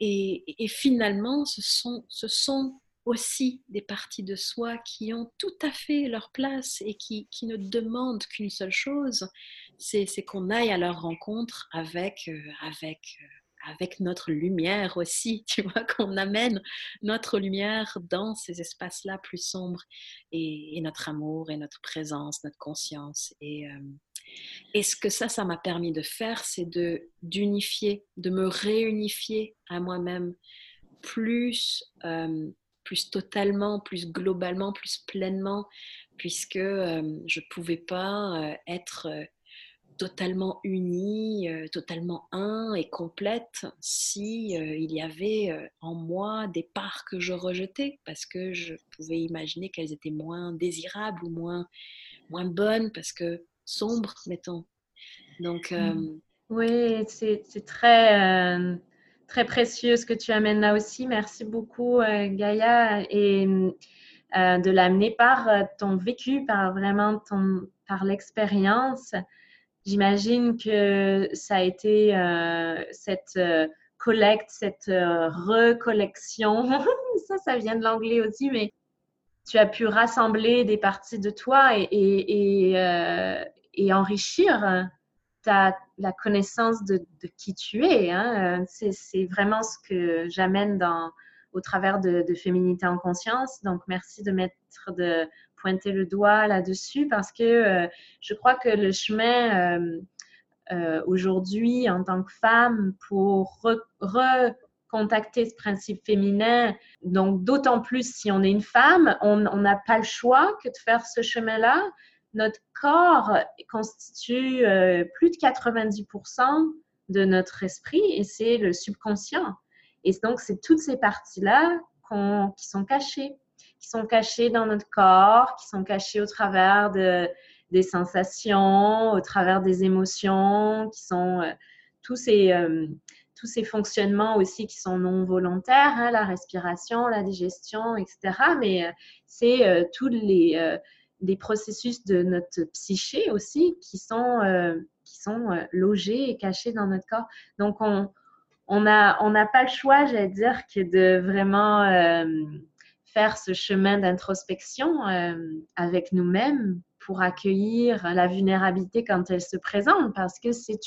Et, finalement, ce sont, ce sont aussi des parties de soi qui ont tout à fait leur place et qui, qui ne demandent qu'une seule chose, c'est qu'on aille à leur rencontre avec, euh, avec, euh, avec notre lumière aussi, tu vois, qu'on amène notre lumière dans ces espaces-là plus sombres et, notre amour et notre présence, notre conscience. Et, euh, et ce que ça, ça m'a permis de faire, c'est de d'unifier, de me réunifier à moi-même plus, euh, plus totalement, plus globalement, plus pleinement, puisque euh, je ne pouvais pas être totalement unie, euh, totalement un et complète si euh, il y avait euh, en moi des parts que je rejetais parce que je pouvais imaginer qu'elles étaient moins désirables ou moins moins bonnes parce que sombres mettons. Donc
mmh. oui, c'est très très précieux ce que tu amènes là aussi. Merci beaucoup Gaïa et de l'amener par ton vécu, par vraiment ton par l'expérience. J'imagine que ça a été euh, cette euh, collecte, cette euh, recollection. ça, ça vient de l'anglais aussi, mais tu as pu rassembler des parties de toi et, enrichir ta, la connaissance de, qui tu es. Hein. C'est vraiment ce que j'amène au travers de, de, Féminité en conscience. Donc, merci de mettre de pointer le doigt là-dessus parce que euh, je crois que le chemin euh, euh, aujourd'hui en tant que femme pour recontacter ce principe féminin, donc d'autant plus si on est une femme, on n'a pas le choix que de faire ce chemin-là. Notre corps constitue plus de 90% de notre esprit et c'est le subconscient. Et donc, c'est toutes ces parties-là qui sont cachées qui sont cachés dans notre corps, qui sont cachés au travers de, des sensations, au travers des émotions, qui sont euh, tous ces euh, tous ces fonctionnements aussi qui sont non volontaires, hein, la respiration, la digestion, etc. Mais euh, c'est tous les des processus de notre psyché aussi qui sont qui sont logés et cachés dans notre corps. Donc on on a on n'a pas le choix, j'allais dire, que de vraiment faire ce chemin d'introspection euh, avec nous-mêmes pour accueillir la vulnérabilité quand elle se présente, parce que c'est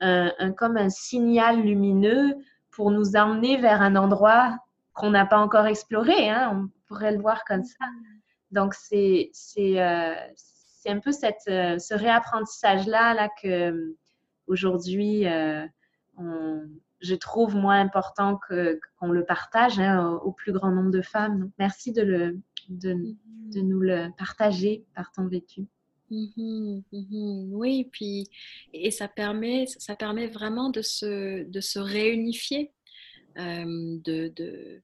comme un signal lumineux pour nous emmener vers un endroit qu'on n'a pas encore exploré. Hein, on pourrait le voir comme ça. Donc, c'est euh, un peu cette, euh, ce réapprentissage-là là, que aujourd'hui, on, je trouve moins important qu'on le partage hein, au, plus grand nombre de femmes. merci de, le, de, de, nous le partager par ton vécu.
Mm-hmm, mm-hmm. Oui, puis et ça permet, ça permet vraiment de se, de se réunifier, euh, de, de,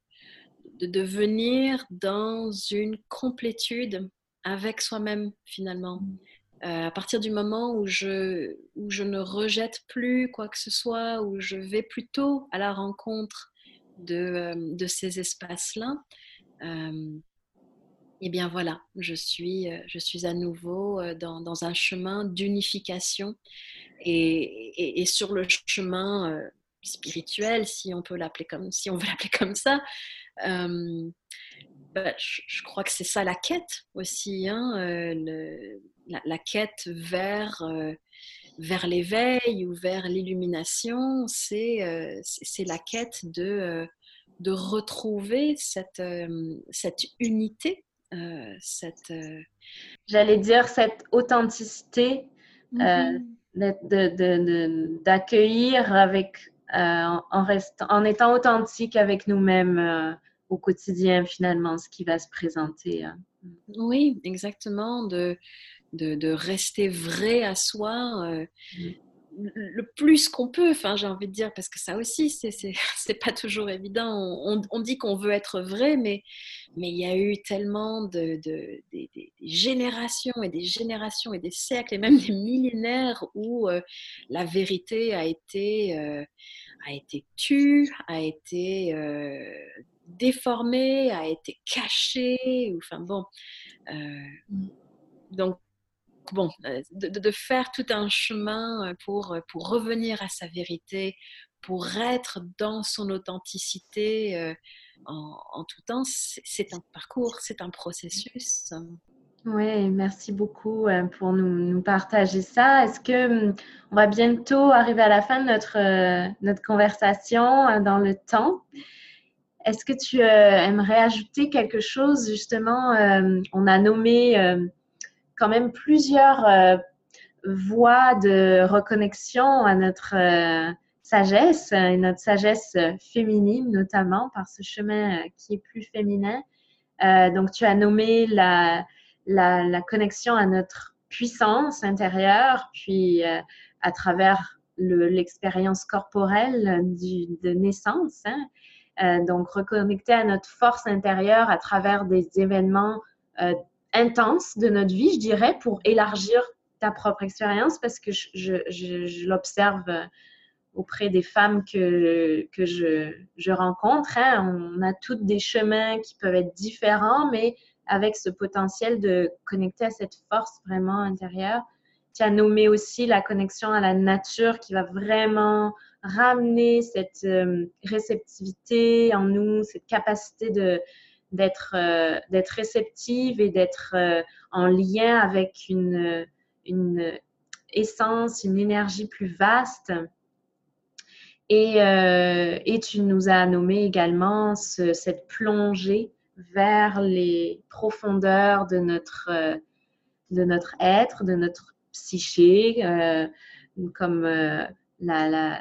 de devenir dans une complétude avec soi-même finalement. Mm. Euh, à partir du moment où je, où je ne rejette plus quoi que ce soit, où je vais plutôt à la rencontre de, euh, de ces espaces-là, euh, eh bien voilà, je suis, je suis à nouveau dans, dans un chemin d'unification et, et, sur le chemin spirituel, si on peut l'appeler comme, si on veut l'appeler comme ça. Bah, je, crois que c'est ça la quête aussi, hein, le, la, quête vers, euh, vers l'éveil ou vers l'illumination, c'est euh, c'est la quête de, euh, de retrouver cette, cette unité, cette...
J'allais dire cette authenticité, mm-hmm. d'accueillir avec en, en étant authentique avec nous-mêmes au quotidien finalement ce qui va se présenter.
Oui, exactement. De, de, rester vrai à soi euh, mm. le plus qu'on peut, enfin, j'ai envie de dire, parce que ça aussi, c'est pas toujours évident. On, dit qu'on veut être vrai, mais mais il y a eu tellement de, des, générations et des générations et des siècles et même des millénaires où euh, la vérité a été, euh, a été tue, a été déformée, a été cachée. Enfin bon. Mm. donc bon, euh, de, faire tout un chemin euh, pour, euh, pour revenir à sa vérité, pour être dans son authenticité en, tout temps, c'est un parcours, c'est un processus.
Oui, merci beaucoup euh, pour nous, partager ça. Est-ce que hum, on va bientôt arriver à la fin de notre, euh, notre conversation euh, dans le temps? Est-ce que tu aimerais ajouter quelque chose justement? on a nommé quand même plusieurs voies de reconnexion à notre sagesse, et notre sagesse féminine notamment par ce chemin qui est plus féminin. donc, tu as nommé la, la, connexion à notre puissance intérieure, puis euh, à travers l'expérience corporelle de naissance. Hein. Euh, donc, reconnecter à notre force intérieure à travers des événements euh, intenses de notre vie, je dirais, pour élargir ta propre expérience, parce que je, l'observe auprès des femmes que, que je, rencontre. Hein. On a toutes des chemins qui peuvent être différents, mais avec ce potentiel de connecter à cette force vraiment intérieure. Tu as nommé aussi la connexion à la nature qui va vraiment ramener cette euh, réceptivité en nous, cette capacité de d'être euh, d'être réceptive et d'être euh, en lien avec une, une essence, une énergie plus vaste. Et, et tu nous as nommé également cette plongée vers les profondeurs de notre, de notre être, de notre psyché, comme la, la,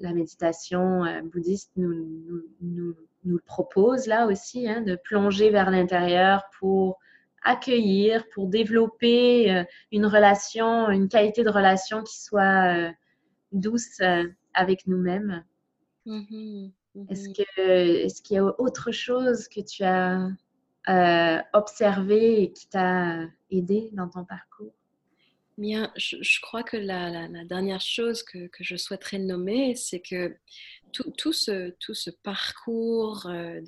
la, méditation bouddhiste nous, nous, nous, le propose là aussi, hein, de plonger vers l'intérieur pour accueillir, pour développer une relation, une qualité de relation qui soit douce avec nous-mêmes. Mm-hmm. Est-ce mmh qu'il y a autre chose que tu as euh, observé et qui t'a aidé dans ton parcours?
Bien, je, crois que la, dernière chose que, je souhaiterais nommer, c'est que tout, ce, tout ce parcours euh,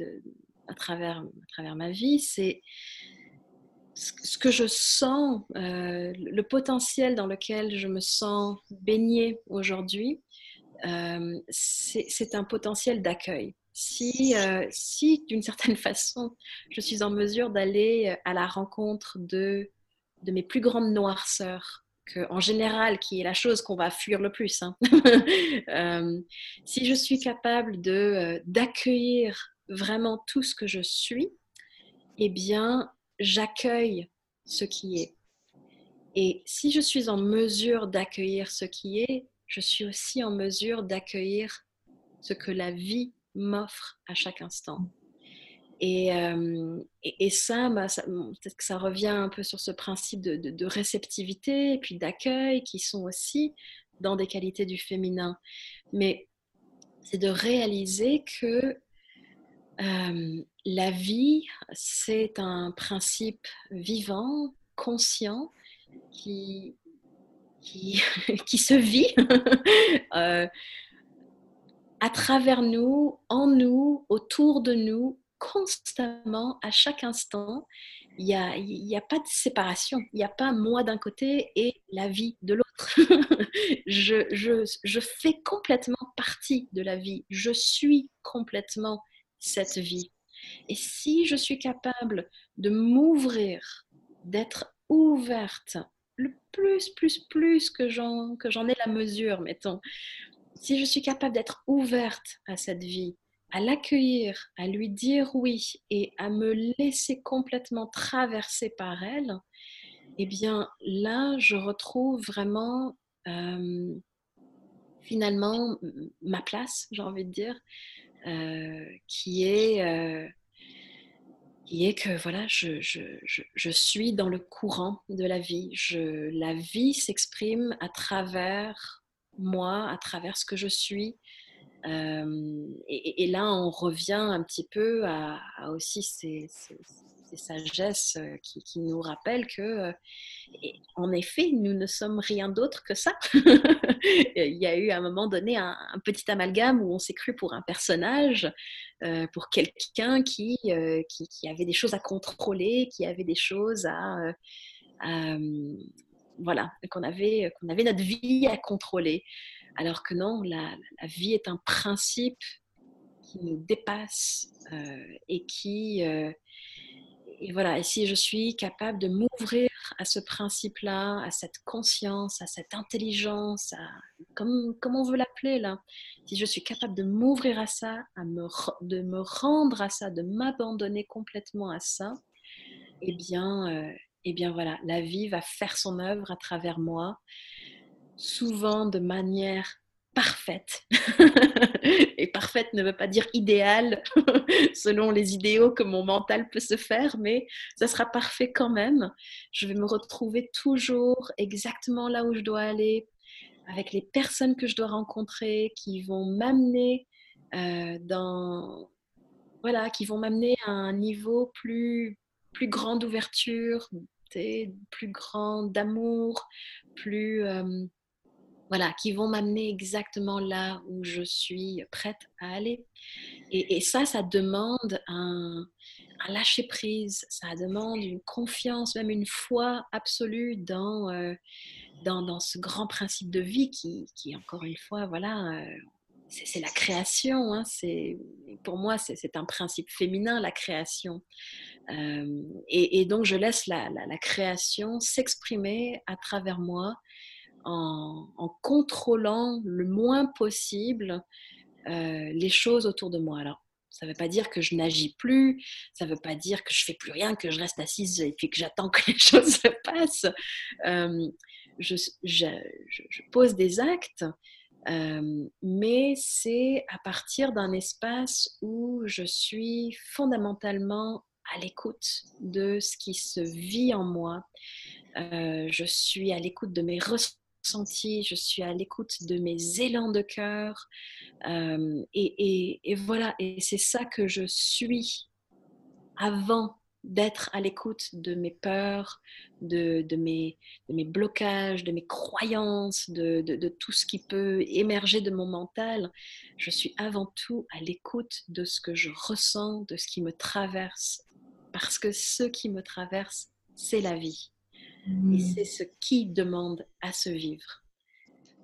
à, travers, à travers ma vie, c'est ce que je sens, euh, le potentiel dans lequel je me sens baignée aujourd'hui, euh, c'est un potentiel d'accueil. Si, si d'une certaine façon, je suis en mesure d'aller à la rencontre de, de mes plus grandes noirceurs, que, en général, qui est la chose qu'on va fuir le plus, hein. euh, si je suis capable de d'accueillir vraiment tout ce que je suis, eh bien, j'accueille ce qui est. Et si je suis en mesure d'accueillir ce qui est, je suis aussi en mesure d'accueillir ce que la vie m'offre à chaque instant. Et, euh, et, ça, bah, peut-être que ça revient un peu sur ce principe de, réceptivité et puis d'accueil qui sont aussi dans des qualités du féminin. Mais c'est de réaliser que euh, la vie, c'est un principe vivant, conscient, qui, qui, se vit euh, à travers nous, en nous, autour de nous, constamment, à chaque instant. Il n'y a, y a pas de séparation. Il n'y a pas moi d'un côté et la vie de l'autre. je, je, je fais complètement partie de la vie. Je suis complètement cette vie. Et si je suis capable de m'ouvrir, d'être ouverte le plus, plus, plus que j'en, que j'en ai la mesure, mettons, si je suis capable d'être ouverte à cette vie, à l'accueillir, à lui dire oui et à me laisser complètement traverser par elle, eh bien là, je retrouve vraiment euh, finalement ma place, j'ai envie de dire, euh, qui est euh, qui est que voilà, je, suis dans le courant de la vie. La vie s'exprime à travers moi, à travers ce que je suis. Et, là, on revient un petit peu à, aussi ces, ces sagesses euh, qui, nous rappellent que, euh, en effet, nous ne sommes rien d'autre que ça. Il y a eu à un moment donné un, petit amalgame où on s'est cru pour un personnage, euh, pour quelqu'un qui, qui, avait des choses à contrôler, qui avait des choses à... voilà, qu'on avait, qu'on avait notre vie à contrôler. Alors que non, la, vie est un principe qui nous dépasse et qui et, voilà, si je suis capable de m'ouvrir à ce principe-là, à cette conscience, à cette intelligence, à, comme, comme on veut l'appeler là, si je suis capable de m'ouvrir à ça, à me, de me rendre à ça, de m'abandonner complètement à ça, eh bien, euh, eh bien voilà, la vie va faire son œuvre à travers moi, souvent de manière parfaite. Et parfaite ne veut pas dire idéale selon les idéaux que mon mental peut se faire, mais ça sera parfait quand même. Je vais me retrouver toujours exactement là où je dois aller, avec les personnes que je dois rencontrer, qui vont m'amener euh, dans voilà, qui vont m'amener à un niveau plus plus grand d'ouverture, plus grand d'amour, plus euh, voilà, qui vont m'amener exactement là où je suis prête à aller. Et, ça, ça demande un, lâcher prise, ça demande une confiance, même une foi absolue dans, euh, dans, dans, ce grand principe de vie qui, qui encore une fois, voilà, euh, c'est la création. Hein, pour moi, c'est un principe féminin, la création. Euh, et, donc, je laisse la, la création s'exprimer à travers moi en, contrôlant le moins possible euh, les choses autour de moi. Alors, ça ne veut pas dire que je n'agis plus, ça ne veut pas dire que je fais plus rien, que je reste assise et puis que j'attends que les choses se passent. Euh, je, pose des actes, euh, mais c'est à partir d'un espace où je suis fondamentalement à l'écoute de ce qui se vit en moi. je suis à l'écoute de mes ressentis je suis à l'écoute de mes élans de cœur. Euh, et, voilà, et c'est ça que je suis avant d'être à l'écoute de mes peurs, de, mes, blocages, de mes croyances, de, tout ce qui peut émerger de mon mental. Je suis avant tout à l'écoute de ce que je ressens, de ce qui me traverse. Parce que ce qui me traverse, c'est la vie. Et mm. c'est ce qui demande à se vivre.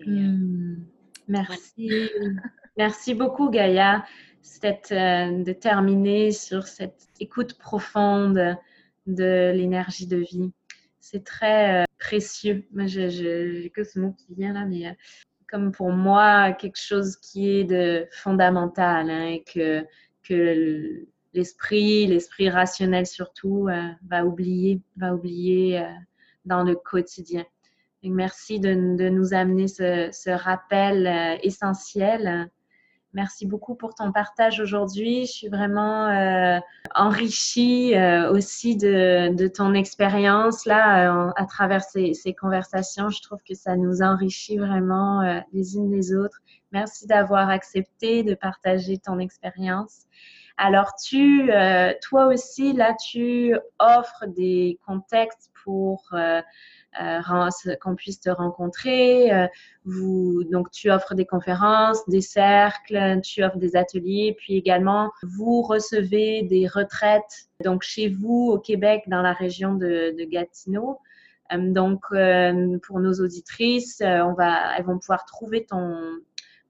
Euh, mm. Merci. Merci beaucoup, Gaïa, euh, de terminer sur cette écoute profonde de l'énergie de vie. C'est très euh, précieux. Moi, n'ai que ce mot qui vient là, mais comme pour moi, quelque chose qui est de fondamental hein, et que, que l'esprit, l'esprit rationnel surtout, va oublier, va oublier dans le quotidien. merci de, nous amener ce, rappel euh, essentiel. Merci beaucoup pour ton partage aujourd'hui. Je suis vraiment euh, enrichie euh, aussi de, ton expérience là à travers ces, conversations. Je trouve que ça nous enrichit vraiment les unes les autres. Merci d'avoir accepté de partager ton expérience. Alors, tu, toi aussi, là, tu offres des contextes pour euh, euh, qu'on puisse te rencontrer. Euh, donc, tu offres des conférences, des cercles, tu offres des ateliers, puis également, vous recevez des retraites, donc chez vous au Québec, dans la région de, Gatineau. Donc, pour nos auditrices, on va, elles vont pouvoir trouver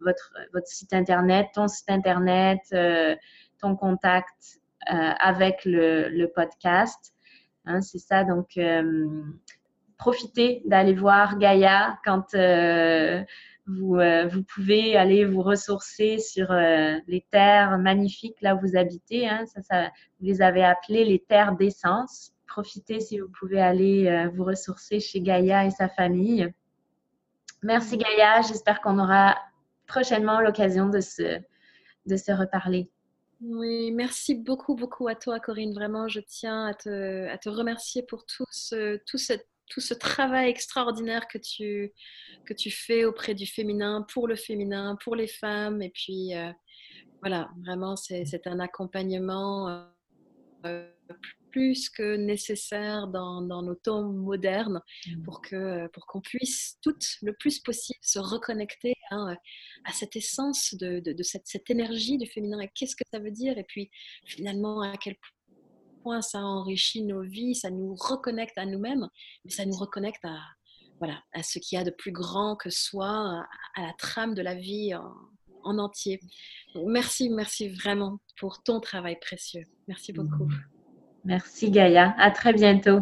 votre site Internet, ton site Internet, ton contact avec le, podcast. Hein, c'est ça, donc euh, profitez d'aller voir Gaïa quand euh, vous, euh, vous, pouvez aller vous ressourcer sur les terres magnifiques là où vous habitez. Hein, ça, ça, vous les avez appelées les terres d'essence. Profitez si vous pouvez aller vous ressourcer chez Gaïa et sa famille. Merci Gaïa, j'espère qu'on aura prochainement l'occasion de se, de se reparler.
Oui, merci beaucoup, beaucoup à toi, Corinne. Vraiment, je tiens à te, remercier pour tout ce, travail extraordinaire que tu, que tu fais auprès du féminin, pour le féminin, pour les femmes. Et puis, euh, voilà, vraiment, c'est un accompagnement euh, plus que nécessaire dans, dans nos temps modernes mmh. pour que pour qu'on puisse toutes le plus possible se reconnecter à, à cette essence de, de, cette, cette, énergie du féminin et qu'est-ce que ça veut dire et puis finalement à quel point ça enrichit nos vies, ça nous reconnecte à nous-mêmes, mais ça nous reconnecte à voilà à ce qu'il y a de plus grand que soi, à, la trame de la vie en, en entier. merci, merci vraiment pour ton travail précieux. Merci beaucoup.
Merci Gaïa. À très bientôt.